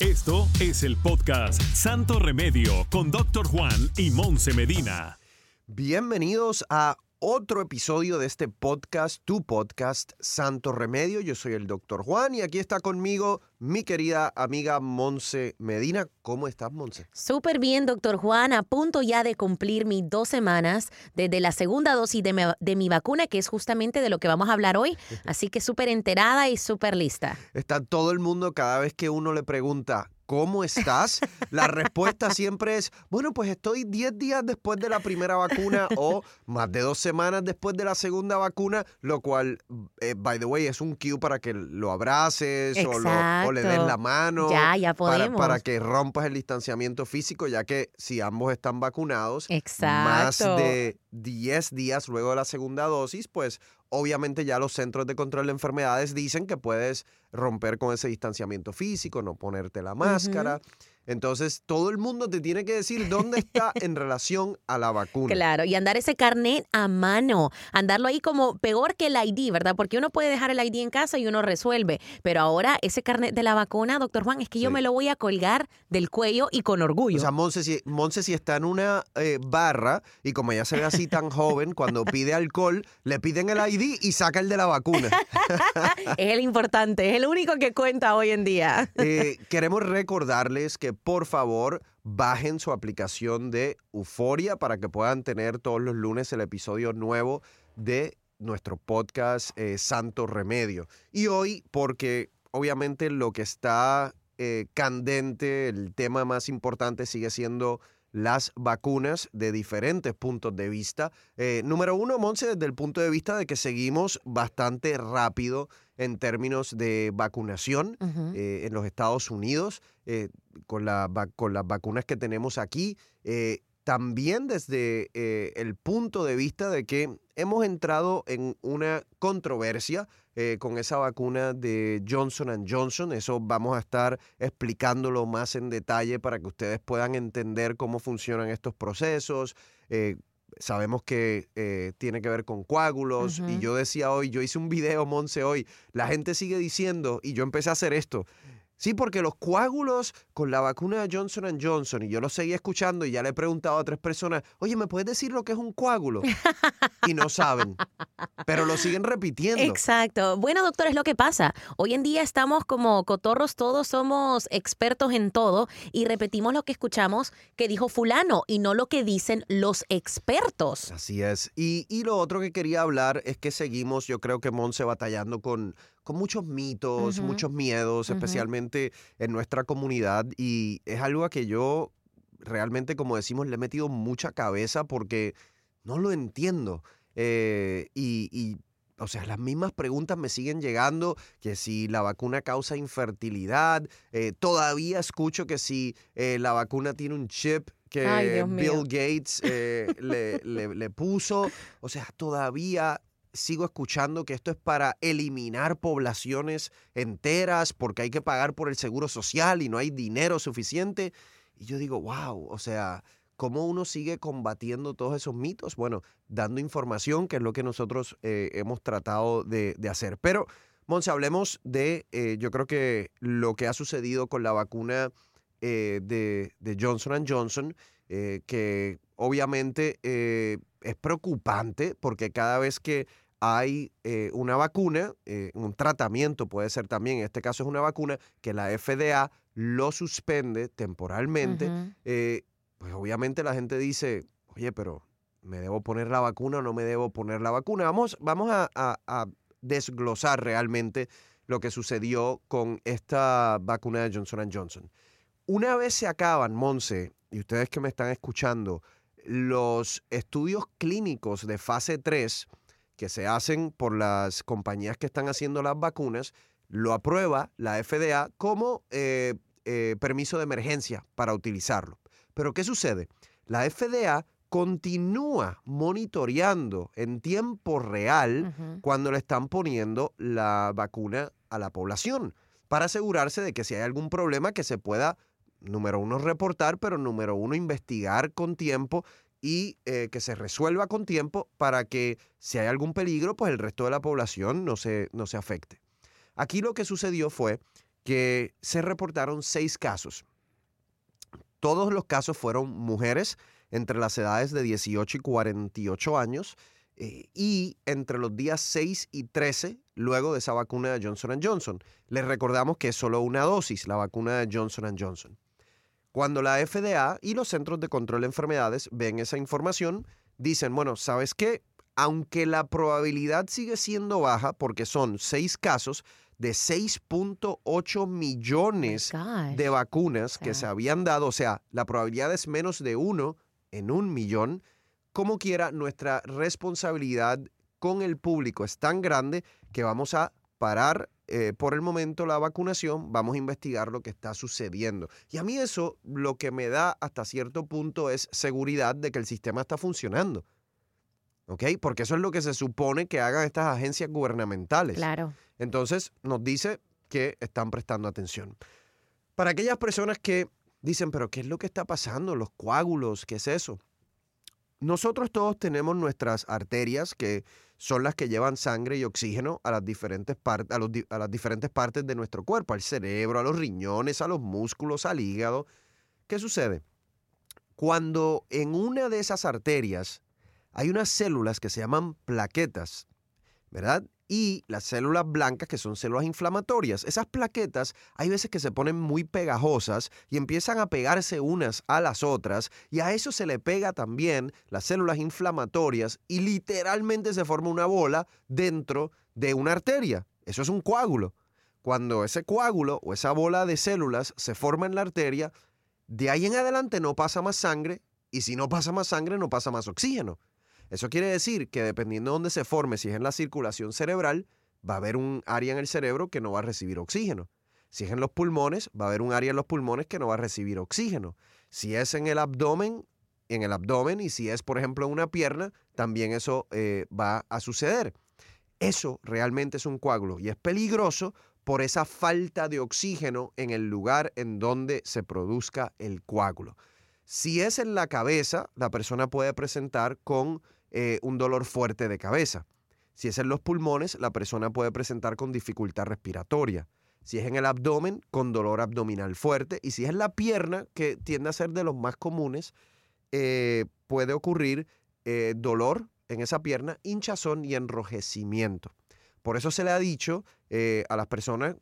Esto es el podcast Santo Remedio con Doctor Juan y Monse Medina. Bienvenidos a otro episodio de este podcast, tu podcast Santo Remedio. Yo soy el Doctor Juan y aquí está conmigo mi querida amiga Monse Medina. ¿Cómo estás, Monse? Súper bien, doctor Juan. A punto ya de cumplir mis dos semanas desde la segunda dosis de mi, de mi vacuna, que es justamente de lo que vamos a hablar hoy. Así que súper enterada y súper lista. Está todo el mundo cada vez que uno le pregunta, ¿Cómo estás? La respuesta siempre es, bueno, pues estoy 10 días después de la primera vacuna o más de dos semanas después de la segunda vacuna, lo cual, eh, by the way, es un cue para que lo abraces o, lo, o, le des la mano. Ya, ya podemos. Para, para, que rompas el distanciamiento físico, ya que si ambos están vacunados, Exacto. más de 10 días luego de la segunda dosis, pues obviamente ya los centros de control de enfermedades dicen que puedes romper con ese distanciamiento físico, no ponerte la máscara. Uh -huh. Entonces, todo el mundo te tiene que decir dónde está en relación a la vacuna. Claro, y andar ese carnet a mano, andarlo ahí como peor que el ID, ¿verdad? Porque uno puede dejar el ID en casa y uno resuelve, pero ahora ese carnet de la vacuna, doctor Juan, es que yo sí. me lo voy a colgar del cuello y con orgullo. O sea, Monse, si, Monse, si está en una eh, barra y como ella se ve así tan joven, cuando pide alcohol, le piden el ID y saca el de la vacuna. es el importante, es el único que cuenta hoy en día. eh, queremos recordarles que por favor bajen su aplicación de Euforia para que puedan tener todos los lunes el episodio nuevo de nuestro podcast eh, Santo Remedio. Y hoy, porque obviamente lo que está eh, candente, el tema más importante sigue siendo las vacunas de diferentes puntos de vista. Eh, número uno, Monse, desde el punto de vista de que seguimos bastante rápido en términos de vacunación uh -huh. eh, en los Estados Unidos, eh, con, la, con, las vacunas que tenemos aquí. también desde el punto de vista de que hemos entrado en una controversia eh, con esa vacuna de Johnson Johnson. Eso vamos a estar explicándolo más en detalle para que ustedes puedan entender cómo funcionan estos procesos. Eh, sabemos que eh, tiene que ver con coágulos. Uh -huh. Y yo decía hoy, yo hice un video, Monse, hoy. La gente sigue diciendo, y yo empecé a hacer esto. Sí, porque los coágulos con la vacuna de Johnson Johnson, y yo lo seguía escuchando y ya le he preguntado a tres personas, oye, ¿me puedes decir lo que es un coágulo? Y no saben, pero lo siguen repitiendo. Exacto. Bueno, doctor, es lo que pasa. Hoy en día estamos como cotorros, todos somos expertos en todo y repetimos lo que escuchamos que dijo fulano y no lo que dicen los expertos. Así es. Y, y lo otro que quería hablar es que seguimos, yo creo que Monse batallando con con muchos mitos, uh -huh. muchos miedos, uh -huh. especialmente en nuestra comunidad. Y es algo a que yo realmente, como decimos, le he metido mucha cabeza porque no lo entiendo. Eh, y, y, o sea, las mismas preguntas me siguen llegando, que si la vacuna causa infertilidad, eh, todavía escucho que si eh, la vacuna tiene un chip que Ay, Bill Gates eh, le, le, le puso, o sea, todavía sigo escuchando que esto es para eliminar poblaciones enteras porque hay que pagar por el seguro social y no hay dinero suficiente. Y yo digo, wow, o sea, ¿cómo uno sigue combatiendo todos esos mitos? Bueno, dando información, que es lo que nosotros eh, hemos tratado de, hacer. Pero, Monse, hablemos de, eh, yo creo que lo que ha sucedido con la vacuna eh, de, de, Johnson Johnson, que obviamente es preocupante porque cada vez que hay eh, una vacuna, eh, un tratamiento puede ser también, en este caso es una vacuna, que la FDA lo suspende temporalmente, uh -huh. eh, pues obviamente la gente dice, oye, pero ¿me debo poner la vacuna o no me debo poner la vacuna? Vamos, vamos a, a, a desglosar realmente lo que sucedió con esta vacuna de Johnson Johnson. Una vez se acaban, Monse, y ustedes que me están escuchando, los estudios clínicos de fase 3, que se hacen por las compañías que están haciendo las vacunas, lo aprueba la FDA como eh, eh, permiso de emergencia para utilizarlo. Pero ¿qué sucede? La FDA continúa monitoreando en tiempo real cuando le están poniendo la vacuna a la población para asegurarse de que si hay algún problema que se pueda, número uno, reportar, pero número uno, investigar con tiempo y eh, que se resuelva con tiempo para que si hay algún peligro, pues el resto de la población no se, no se afecte. Aquí lo que sucedió fue que se reportaron seis casos. Todos los casos fueron mujeres entre las edades de 18 y 48 años eh, y entre los días 6 y 13 luego de esa vacuna de Johnson Johnson. Les recordamos que es solo una dosis la vacuna de Johnson Johnson. Cuando la FDA y los Centros de Control de Enfermedades ven esa información, dicen, bueno, ¿sabes qué? Aunque la probabilidad sigue siendo baja porque son seis casos de 6.8 millones Gosh. de vacunas que sea. se habían dado, o sea, la probabilidad es menos de uno en un millón, como quiera, nuestra responsabilidad con el público es tan grande que vamos a parar eh, por el momento la vacunación, vamos a investigar lo que está sucediendo. Y a mí eso lo que me da hasta cierto punto es seguridad de que el sistema está funcionando. ¿Ok? Porque eso es lo que se supone que hagan estas agencias gubernamentales. Claro. Entonces nos dice que están prestando atención. Para aquellas personas que dicen, pero ¿qué es lo que está pasando? Los coágulos, ¿qué es eso? Nosotros todos tenemos nuestras arterias que son las que llevan sangre y oxígeno a las diferentes, a los a las diferentes partes de nuestro cuerpo, al cerebro, a los riñones, a los músculos, al hígado. ¿Qué sucede? Cuando en una de esas arterias hay unas células que se llaman plaquetas, ¿verdad? Y las células blancas, que son células inflamatorias. Esas plaquetas hay veces que se ponen muy pegajosas y empiezan a pegarse unas a las otras y a eso se le pega también las células inflamatorias y literalmente se forma una bola dentro de una arteria. Eso es un coágulo. Cuando ese coágulo o esa bola de células se forma en la arteria, de ahí en adelante no pasa más sangre y si no pasa más sangre no pasa más oxígeno. Eso quiere decir que dependiendo de dónde se forme, si es en la circulación cerebral, va a haber un área en el cerebro que no va a recibir oxígeno. Si es en los pulmones, va a haber un área en los pulmones que no va a recibir oxígeno. Si es en el abdomen, en el abdomen, y si es, por ejemplo, en una pierna, también eso eh, va a suceder. Eso realmente es un coágulo y es peligroso por esa falta de oxígeno en el lugar en donde se produzca el coágulo. Si es en la cabeza, la persona puede presentar con eh, un dolor fuerte de cabeza. Si es en los pulmones, la persona puede presentar con dificultad respiratoria. Si es en el abdomen, con dolor abdominal fuerte. Y si es en la pierna, que tiende a ser de los más comunes, eh, puede ocurrir eh, dolor en esa pierna, hinchazón y enrojecimiento. Por eso se le ha dicho a las personas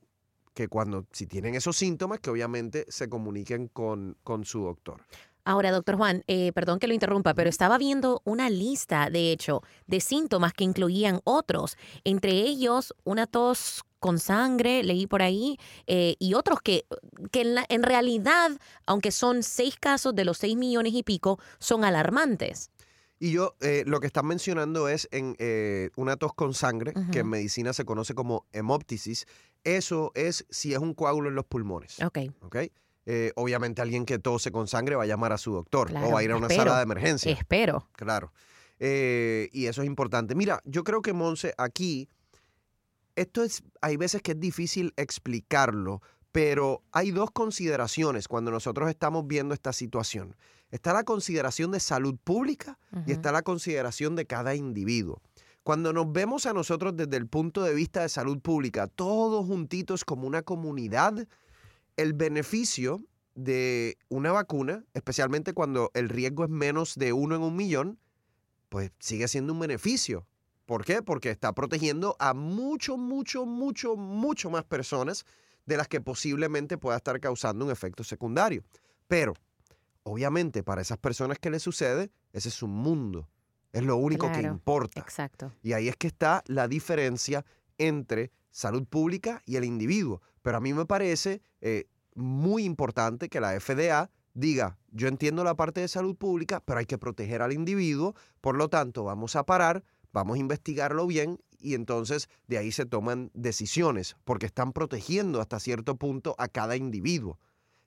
que cuando, si tienen esos síntomas, que obviamente se comuniquen con, con su doctor. Ahora, doctor Juan, eh, perdón que lo interrumpa, pero estaba viendo una lista, de hecho, de síntomas que incluían otros, entre ellos una tos con sangre, leí por ahí, eh, y otros que, que en, la- en realidad, aunque son seis casos de los seis millones y pico, son alarmantes. Y yo, eh, lo que están mencionando es en eh, una tos con sangre, que en medicina se conoce como hemoptisis. Eso es si es un coágulo en los pulmones. Ok, ¿ok? Eh, obviamente alguien que tose con sangre va a llamar a su doctor Claro, o va a ir a una espero, sala de emergencia. espero. Claro. Eh, y eso es importante. Mira, yo creo que Monse, aquí, esto es, hay veces que es difícil explicarlo, pero hay dos consideraciones cuando nosotros estamos viendo esta situación. Está la consideración de salud pública y está la consideración de cada individuo. Cuando nos vemos a nosotros desde el punto de vista de salud pública, todos juntitos como una comunidad, el beneficio de una vacuna, especialmente cuando el riesgo es menos de uno en un millón, pues sigue siendo un beneficio. ¿Por qué? Porque está protegiendo a mucho, mucho, mucho, mucho más personas de las que posiblemente pueda estar causando un efecto secundario. Pero, obviamente, para esas personas que les sucede, ese es su mundo. Es lo único que importa. Exacto. Y ahí es que está la diferencia entre salud pública y el individuo. Pero a mí me parece eh, muy importante que la FDA diga, yo entiendo la parte de salud pública, pero hay que proteger al individuo, por lo tanto vamos a parar, vamos a investigarlo bien y entonces de ahí se toman decisiones porque están protegiendo hasta cierto punto a cada individuo.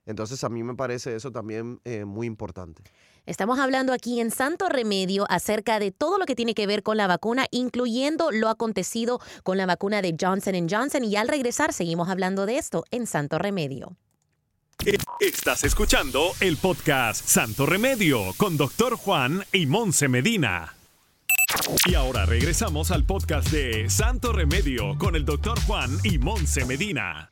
Entonces a mí me parece eso también eh, muy importante. Estamos hablando aquí en Santo Remedio acerca de todo lo que tiene que ver con la vacuna, incluyendo lo acontecido con la vacuna de Johnson Johnson. Y al regresar seguimos hablando de esto en Santo Remedio. Estás escuchando el podcast Santo Remedio con Doctor Juan y Monse Medina. Y ahora regresamos al podcast de Santo Remedio con el Doctor Juan y Monse Medina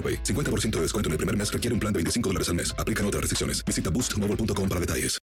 AroPay. 50% de descuento en el primer mes requiere un plan de 25 dólares al mes. Aplican otras restricciones. Visita boostmobile.com para detalles.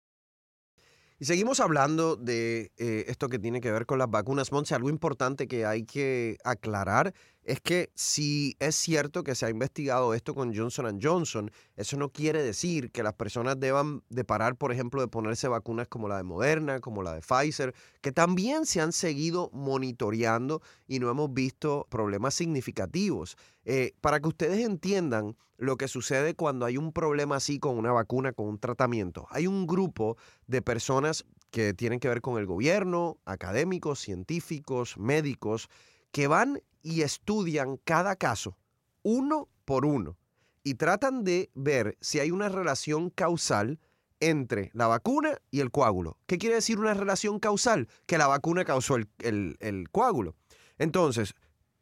Y seguimos hablando de eh, esto que tiene que ver con las vacunas. Monse, algo importante que hay que aclarar es que si es cierto que se ha investigado esto con Johnson Johnson, eso no quiere decir que las personas deban de parar, por ejemplo, de ponerse vacunas como la de Moderna, como la de Pfizer, que también se han seguido monitoreando y no hemos visto problemas significativos. Eh, para que ustedes entiendan lo que sucede cuando hay un problema así con una vacuna, con un tratamiento, hay un grupo de personas que tienen que ver con el gobierno, académicos, científicos, médicos, que van y estudian cada caso uno por uno y tratan de ver si hay una relación causal entre la vacuna y el coágulo. ¿Qué quiere decir una relación causal? Que la vacuna causó el, el coágulo. Entonces,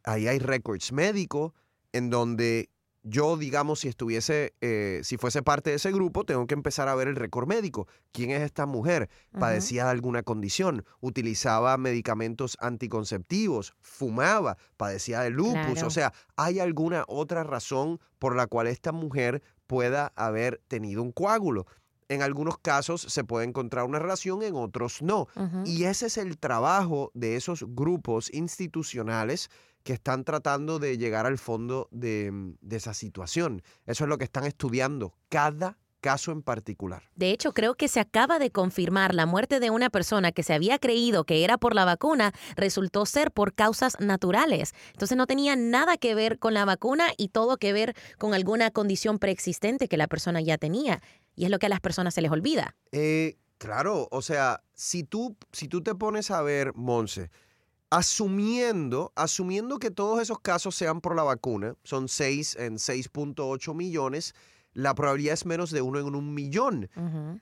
ahí hay récords médicos en donde yo, digamos, si estuviese, eh, si fuese parte de ese grupo, tengo que empezar a ver el récord médico. ¿Quién es esta mujer? ¿Padecía de alguna condición? ¿Utilizaba medicamentos anticonceptivos? ¿Fumaba? ¿Padecía de lupus? O sea, ¿hay alguna otra razón por la cual esta mujer pueda haber tenido un coágulo? En algunos casos se puede encontrar una relación, en otros no. Y ese es el trabajo de esos grupos institucionales que están tratando de llegar al fondo de, mm, de esa situación. Eso es lo que están estudiando cada caso en particular. De hecho, creo que se acaba de confirmar la muerte de una persona que se había creído que era por la vacuna, resultó ser por causas naturales. Entonces no tenía nada que ver con la vacuna y todo que ver con alguna condición preexistente que la persona ya tenía. Y es lo que a las personas se les olvida. Eh, claro, o sea, si tú, si tú te pones a ver, Monse, asumiendo, asumiendo que todos esos casos sean por la vacuna, son 6 en 6.8 millones, la probabilidad es menos de uno en un millón.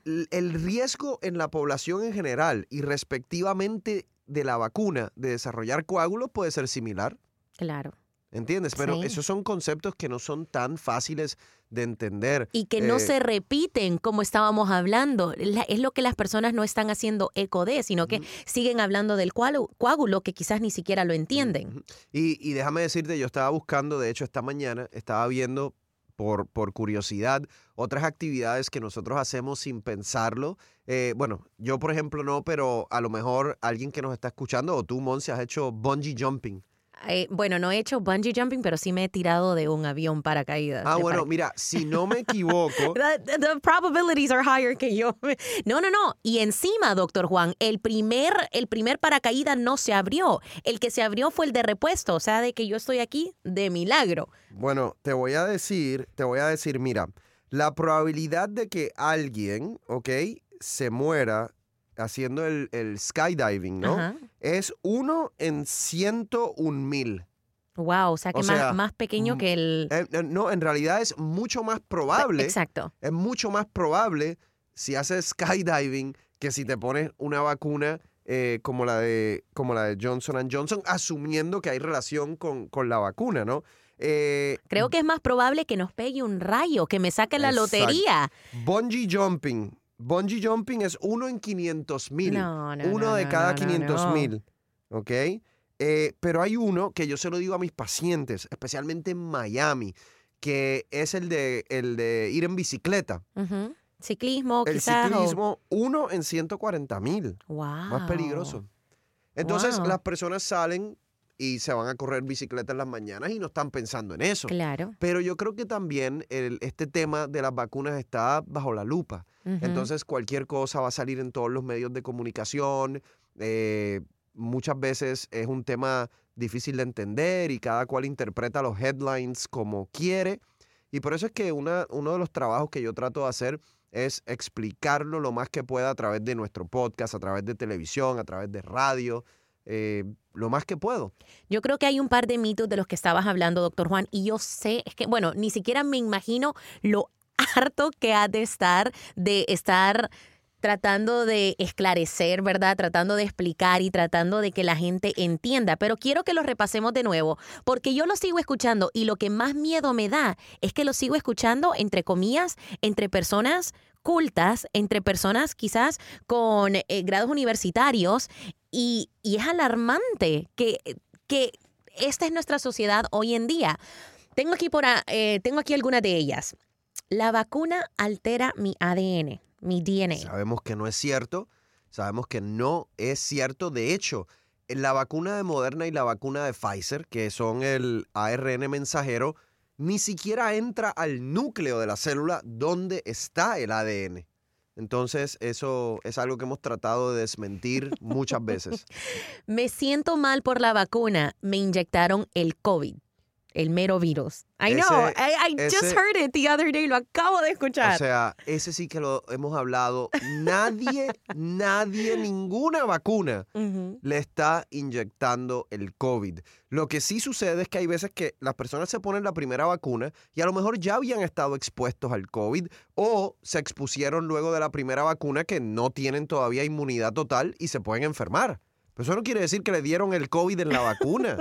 El riesgo en la población en general y respectivamente de la vacuna de desarrollar coágulos puede ser similar. Claro. ¿Entiendes? Pero esos son conceptos que no son tan fáciles de entender. Y que no Eh, se repiten como estábamos hablando. La- es lo que las personas no están haciendo eco de, sino que siguen hablando del coágulo, que quizás ni siquiera lo entienden. Y déjame decirte, yo estaba buscando, de hecho esta mañana, estaba viendo por, por curiosidad otras actividades que nosotros hacemos sin pensarlo. Eh, bueno, yo por ejemplo no, pero a lo mejor alguien que nos está escuchando o tú, Monse, has hecho bungee jumping. Eh, bueno, no he hecho bungee jumping, pero sí me he tirado de un avión paracaídas. Ah, bueno, para- mira, si no me equivoco, The, the probabilities are higher que yo. No, no, no. Y encima, doctor Juan, el primer, el primer paracaídas no se abrió. El que se abrió fue el de repuesto. O sea, de que yo estoy aquí de milagro. Bueno, te voy a decir, te voy a decir, mira, la probabilidad de que alguien, ¿ok? Se muera haciendo el, el skydiving, ¿no? Ajá. Es uno en 101 mil. Wow, o sea que O más, sea, más pequeño mm, que el. Eh, eh, no, en realidad es mucho más probable. Exacto. Es mucho más probable si haces skydiving que si te pones una vacuna eh, como, la de, como la de Johnson Johnson, asumiendo que hay relación con, con la vacuna, ¿no? Eh, Creo que es más probable que nos pegue un rayo, que me saque la Exacto. lotería. Bungee jumping. Bungee jumping es uno en 500 mil. No, no, uno no, de cada no, no, 500 no. mil. ¿Ok? Eh, pero hay uno que yo se lo digo a mis pacientes, especialmente en Miami, que es el de, el de ir en bicicleta. Ujú. Ciclismo, El quizás. o- ciclismo, uno en 140 mil. Wow. Más peligroso. Entonces, Wow. las personas salen y se van a correr bicicleta en las mañanas y no están pensando en eso. Claro. Pero yo creo que también el- este tema de las vacunas está bajo la lupa. Entonces cualquier cosa va a salir en todos los medios de comunicación. eh, muchas veces es un tema difícil de entender y cada cual interpreta los headlines como quiere. Y por eso es que una- uno de los trabajos que yo trato de hacer es explicarlo lo más que pueda a través de nuestro podcast, a través de televisión, a través de radio, eh, lo más que puedo. Yo creo que hay un par de mitos de los que estabas hablando, doctor Juan, y yo sé, es que, bueno, ni siquiera me imagino lo harto que ha de estar de estar tratando de esclarecer, ¿verdad? Tratando de explicar y tratando de que la gente entienda. Pero quiero que lo repasemos de nuevo, porque yo lo sigo escuchando y lo que más miedo me da es que lo sigo escuchando, entre comillas, entre personas cultas, entre personas quizás con eh, grados universitarios, y, es alarmante que, que esta es nuestra sociedad hoy en día. Tengo aquí, por, eh, tengo aquí algunas de ellas. La vacuna altera mi ADN, mi DNA. Sabemos que no es cierto, sabemos que no es cierto. De hecho, la vacuna de Moderna y la vacuna de Pfizer, que son el ARN mensajero, ni siquiera entra al núcleo de la célula donde está el ADN. Entonces, eso es algo que hemos tratado de desmentir muchas veces. Me siento mal por la vacuna. Me inyectaron el COVID, el mero virus. I Ese- know. I, I just heard it the other day. Lo acabo de escuchar. O sea, ese sí que lo hemos hablado. Nadie, nadie, ninguna vacuna le está inyectando el COVID. Lo que sí sucede es que hay veces que las personas se ponen la primera vacuna y a lo mejor ya habían estado expuestos al COVID o se expusieron luego de la primera vacuna que no tienen todavía inmunidad total y se pueden enfermar. Pero eso no quiere decir que le dieron el COVID en la vacuna.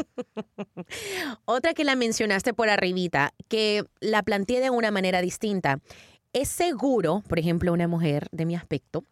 Otra que la mencionaste por arribita, que la planteé de una manera distinta. ¿Es seguro, por ejemplo, una mujer de mi aspecto,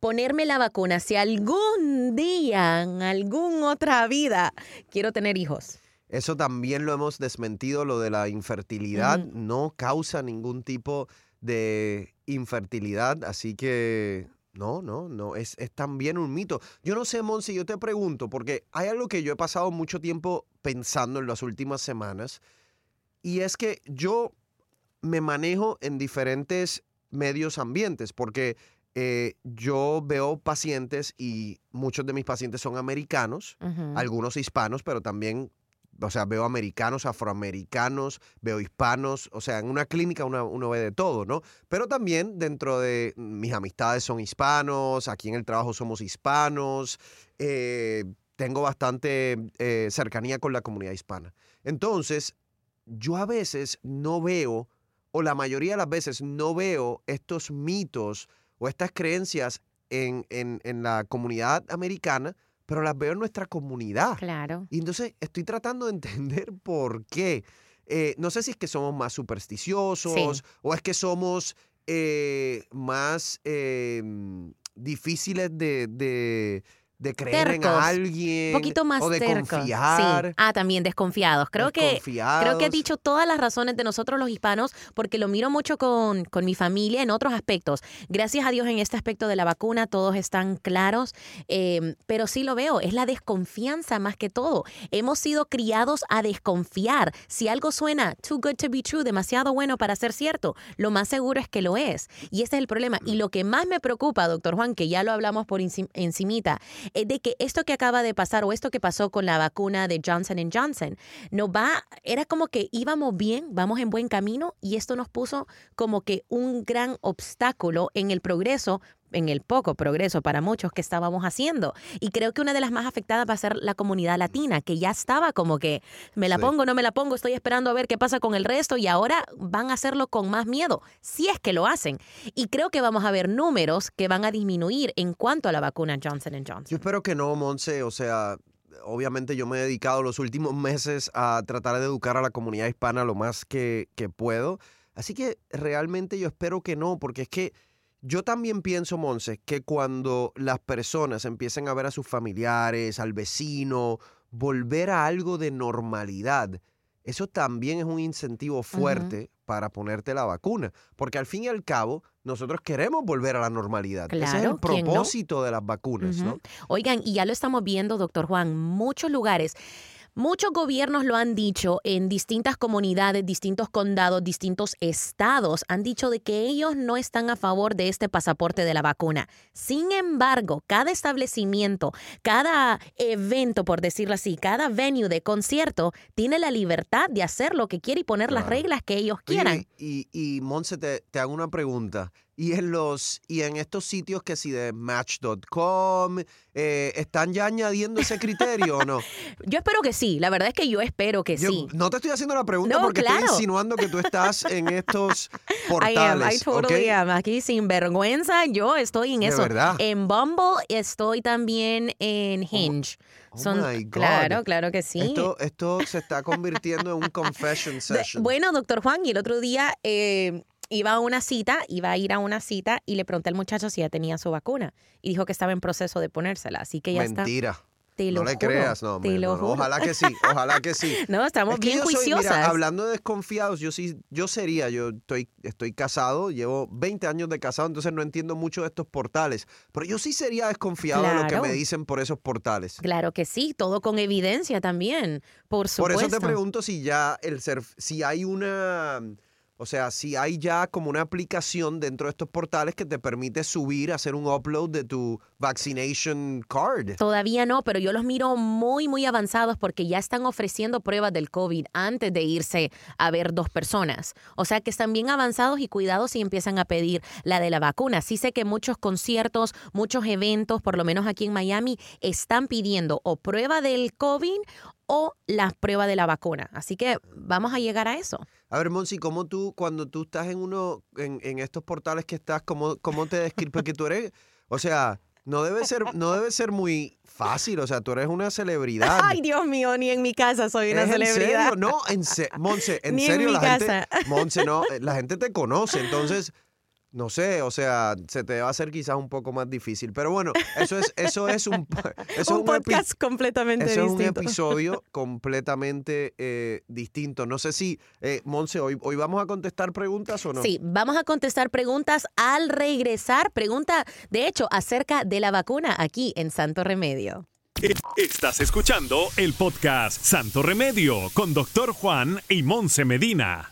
ponerme la vacuna si algún día, en alguna otra vida, quiero tener hijos? Eso también lo hemos desmentido, lo de la infertilidad no causa ningún tipo de infertilidad, así que no, no, no, es, es también un mito. Yo no sé, Monsi, yo te pregunto, porque hay algo que yo he pasado mucho tiempo pensando en las últimas semanas, y es que yo me manejo en diferentes medios ambientes, porque eh, yo veo pacientes y muchos de mis pacientes son americanos, algunos hispanos, pero también, o sea, veo americanos, afroamericanos, veo hispanos, o sea, en una clínica uno, ve de todo, ¿no? Pero también dentro de mis amistades son hispanos, aquí en el trabajo somos hispanos, eh, tengo bastante eh, cercanía con la comunidad hispana. Entonces, yo a veces no veo, o la mayoría de las veces no veo estos mitos o estas creencias en, en- en la comunidad americana, pero las veo en nuestra comunidad. Claro. Y entonces estoy tratando de entender por qué. Eh, no sé si es que somos más supersticiosos o es que somos eh, más eh, mm, difíciles de, de- de creer en Tercos. alguien Un poquito más o de tercos. confiar. Sí. Ah, también desconfiados. Creo que creo que Desconfiados. dicho todas las razones de nosotros los hispanos, porque lo miro mucho con, con mi familia en otros aspectos. Gracias a Dios en este aspecto de la vacuna todos están claros, eh, pero sí lo veo, es la desconfianza más que todo. Hemos sido criados a desconfiar. Si algo suena too good to be true, demasiado bueno para ser cierto, lo más seguro es que lo es. Y ese es el problema. Y lo que más me preocupa, doctor Juan, que ya lo hablamos por encim- encimita, de que esto que acaba de pasar o esto que pasó con la vacuna de Johnson Johnson, nos va, era como que íbamos bien, vamos en buen camino y esto nos puso como que un gran obstáculo en el progreso en el poco progreso para muchos que estábamos haciendo. Y creo que una de las más afectadas va a ser la comunidad latina, que ya estaba como que me la Sí. pongo, no me la pongo, estoy esperando a ver qué pasa con el resto y ahora van a hacerlo con más miedo, si es que lo hacen. Y creo que vamos a ver números que van a disminuir en cuanto a la vacuna Johnson Johnson. Yo espero que no, Monse. O sea, obviamente yo me he dedicado los últimos meses a tratar de educar a la comunidad hispana lo más que, que puedo. Así que realmente yo espero que no, porque es que yo también pienso, Monse, que cuando las personas empiecen a ver a sus familiares, al vecino, volver a algo de normalidad, eso también es un incentivo fuerte para ponerte la vacuna. Porque al fin y al cabo, nosotros queremos volver a la normalidad. Ese es Claro, el propósito de las vacunas, ¿no? Oigan, y ya lo estamos viendo, doctor Juan, muchos lugares. Muchos gobiernos lo han dicho en distintas comunidades, distintos condados, distintos estados, han dicho de que ellos no están a favor de este pasaporte de la vacuna. Sin embargo, cada establecimiento, cada evento, por decirlo así, cada venue de concierto tiene la libertad de hacer lo que quiere y poner las reglas que ellos quieran. Y, y Monse, te, te hago una pregunta. Y en los y en estos sitios que si de Match.com, eh, ¿están ya añadiendo ese criterio o no? Yo espero que sí, la verdad es que yo espero que Yo sí. no te estoy haciendo la pregunta No, porque claro. estoy insinuando que tú estás en estos I am, portales. I totally ¿ok? am. Aquí sin vergüenza, yo estoy en De eso. verdad. En Bumble estoy también en Hinge. oh my God. Claro, claro que sí. Esto, esto se está convirtiendo en un confession session. bueno, doctor Juan, y el otro día eh, iba a una cita, iba a ir a una cita y le pregunté al muchacho si ya tenía su vacuna y dijo que estaba en proceso de ponérsela, así que ya está. Mentira. Te no lo le juro, creas, no, te lo no, no. juro. Ojalá que sí, ojalá que sí. No, estamos Es que bien yo soy- juiciosas. mira, hablando de desconfiados, yo sí, yo sería, yo estoy, estoy casado, llevo 20 años de casado, entonces no entiendo mucho de estos portales. Pero yo sí sería desconfiado de lo que me dicen por esos portales. Claro que sí, todo con evidencia también, por Por supuesto. eso te pregunto si ya el ser, si hay una, o sea, si hay ya como una aplicación dentro de estos portales que te permite subir, hacer un upload de tu vaccination card. Todavía no, pero yo los miro muy, muy avanzados porque ya están ofreciendo pruebas del COVID antes de irse a ver dos personas. O sea que están bien avanzados y cuidados y empiezan a pedir la de la vacuna. Sí sé que muchos conciertos, muchos eventos, por lo menos aquí en Miami, están pidiendo o prueba del COVID o la prueba de la vacuna. Así que vamos a llegar a eso. A ver, Monsi, ¿cómo tú, cuando tú estás en uno, en, en estos portales que estás, cómo, cómo te describes? Porque tú eres, o sea, no debe ser, no debe ser muy fácil, o sea, tú eres una celebridad. Ay, Dios mío, ni en mi casa soy una ¿Es en celebridad. serio? No, en serio, Monse, en Ni en serio mi la casa. gente, Monse, no, eh, la gente te conoce, entonces, no sé, o sea, se te va a hacer quizás un poco más difícil, pero bueno, eso es, eso es un, eso es un un epi- podcast completamente eso es un distinto. episodio completamente eh, distinto. No sé si, eh, Monse, hoy, hoy vamos a contestar preguntas o no. Sí, vamos a contestar preguntas al regresar. Pregunta, de hecho, acerca de la vacuna aquí en Santo Remedio. Estás escuchando el podcast Santo Remedio con Doctor Juan y Monse Medina.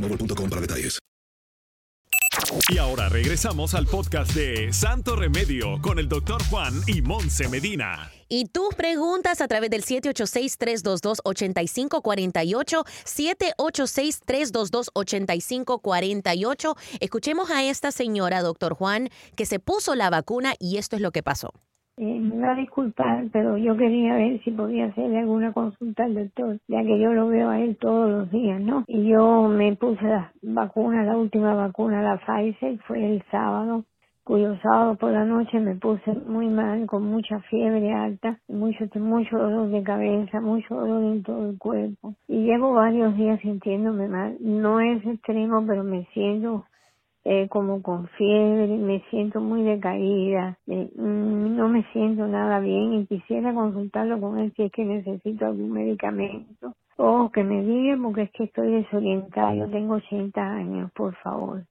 boostmobile.com para detalles. Y ahora regresamos al podcast de Santo Remedio con el doctor Juan y Monse Medina. Y tus preguntas a través del 786-322-8548, 786-322-8548. Escuchemos a esta señora, doctor Juan, que se puso la vacuna y esto es lo que pasó. Eh, me va a disculpar, pero yo quería ver si podía hacerle alguna consulta al doctor, ya que yo lo veo a él todos los días, ¿no? Y yo me puse la vacuna, la última vacuna, la Pfizer, fue el sábado, cuyo sábado por la noche me puse muy mal, con mucha fiebre alta, mucho, mucho dolor de cabeza, mucho dolor en todo el cuerpo. Y llevo varios días sintiéndome mal. No es extremo, pero me siento eh, como con fiebre, me siento muy decaída, eh, mm, no me siento nada bien y quisiera consultarlo con él si es que necesito algún medicamento o que me diga porque es que estoy desorientada, yo tengo 80 años, por favor.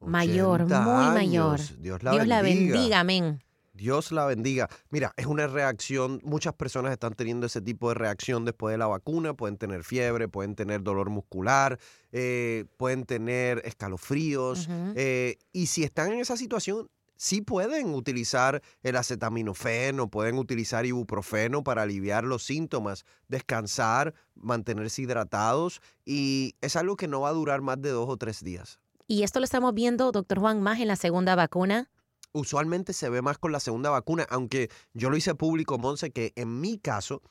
Mayor, 80 muy mayor. Dios la Dios la bendiga. bendiga, amén. Dios la bendiga. Mira, es una reacción, muchas personas están teniendo ese tipo de reacción después de la vacuna, pueden tener fiebre, pueden tener dolor muscular, eh, pueden tener escalofríos, eh, y si están en esa situación, sí pueden utilizar el acetaminofeno, pueden utilizar ibuprofeno para aliviar los síntomas, descansar, mantenerse hidratados, y es algo que no va a durar más de dos o tres días. Y esto lo estamos viendo, doctor Juan, más en la segunda vacuna. Usualmente se ve más con la segunda vacuna, aunque yo lo hice público, Monse, que en mi caso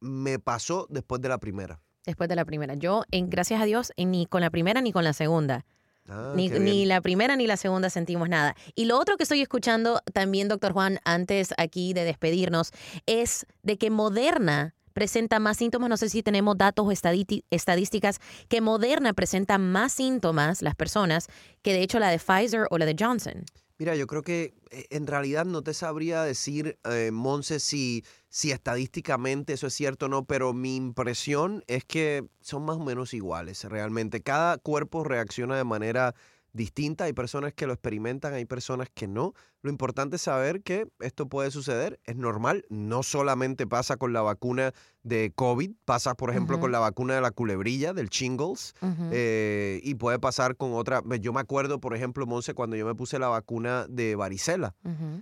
me pasó después de la primera. Después de la primera. Yo, en, gracias a Dios, en- ni con la primera ni con la segunda. Ah, Ni, ni la primera ni la segunda sentimos nada. Y lo otro que estoy escuchando también, doctor Juan, antes aquí de despedirnos, es de que Moderna presenta más síntomas, no sé si tenemos datos o estadísticas, que Moderna presenta más síntomas, las personas, que de hecho la de Pfizer o la de Johnson. Mira, yo creo que eh, en realidad no te sabría decir, eh, Monse, si, si estadísticamente eso es cierto o no, pero mi impresión es que son más o menos iguales realmente. Cada cuerpo reacciona de manera distinta. Hay personas que lo experimentan, hay personas que no. Lo importante es saber que esto puede suceder, es normal. No solamente pasa con la vacuna de COVID, pasa, por ejemplo, con la vacuna de la culebrilla, del shingles. Eh, y puede pasar con otra. Yo me acuerdo, por ejemplo, Monse, cuando yo me puse la vacuna de varicela.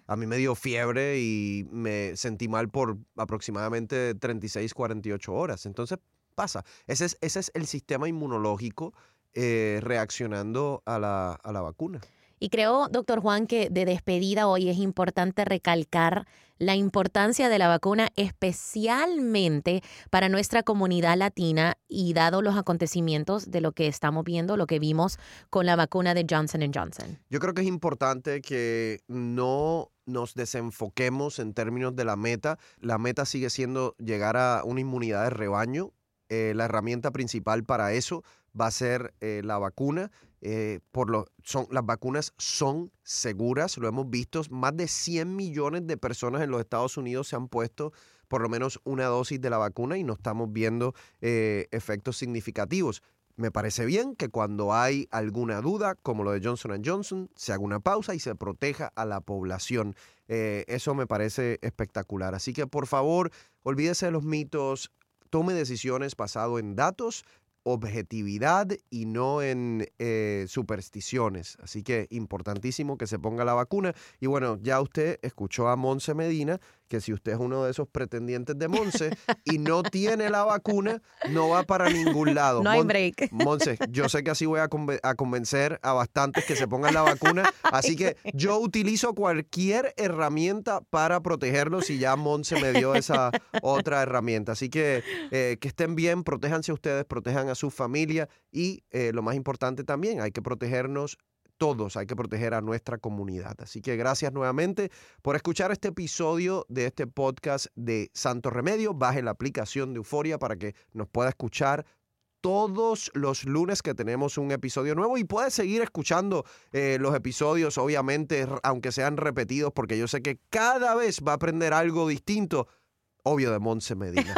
A mí me dio fiebre y me sentí mal por aproximadamente 36, 48 horas. Entonces pasa. Ese es, ese es el sistema inmunológico eh, reaccionando a la, a la vacuna. Y creo, doctor Juan, que de despedida hoy es importante recalcar la importancia de la vacuna, especialmente para nuestra comunidad latina y dado los acontecimientos de lo que estamos viendo, lo que vimos con la vacuna de Johnson Johnson. Yo creo que es importante que no nos desenfoquemos en términos de la meta. La meta sigue siendo llegar a una inmunidad de rebaño. Eh, la herramienta principal para eso va a ser eh, la vacuna. Eh, por lo, son, las vacunas son seguras, lo hemos visto. Más de 100 millones de personas en los Estados Unidos se han puesto por lo menos una dosis de la vacuna y no estamos viendo eh, efectos significativos. Me parece bien que cuando hay alguna duda, como lo de Johnson Johnson, se haga una pausa y se proteja a la población. Eso me parece espectacular. Así que por favor, olvídese de los mitos, tome decisiones basado en datos, objetividad y no en eh, supersticiones. Así que importantísimo que se ponga la vacuna. Y bueno, ya usted escuchó a Monse Medina que si usted es uno de esos pretendientes de Monse y no tiene la vacuna, no va para ningún lado. No hay break. Monse, yo sé que así voy a, conven- a convencer a bastantes que se pongan la vacuna, así que yo utilizo cualquier herramienta para protegerlos y ya Monse me dio esa otra herramienta. Así que eh, que estén bien, protéjanse ustedes, protejan a su familia y eh, lo más importante también, hay que protegernos todos, hay que proteger a nuestra comunidad. Así que gracias nuevamente por escuchar este episodio de este podcast de Santo Remedio. Baje la aplicación de Euforia para que nos pueda escuchar todos los lunes que tenemos un episodio nuevo y puedes seguir escuchando eh, los episodios, obviamente, aunque sean repetidos, porque yo sé que cada vez va a aprender algo distinto, obvio de Monse Medina.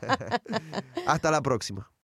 Hasta la próxima.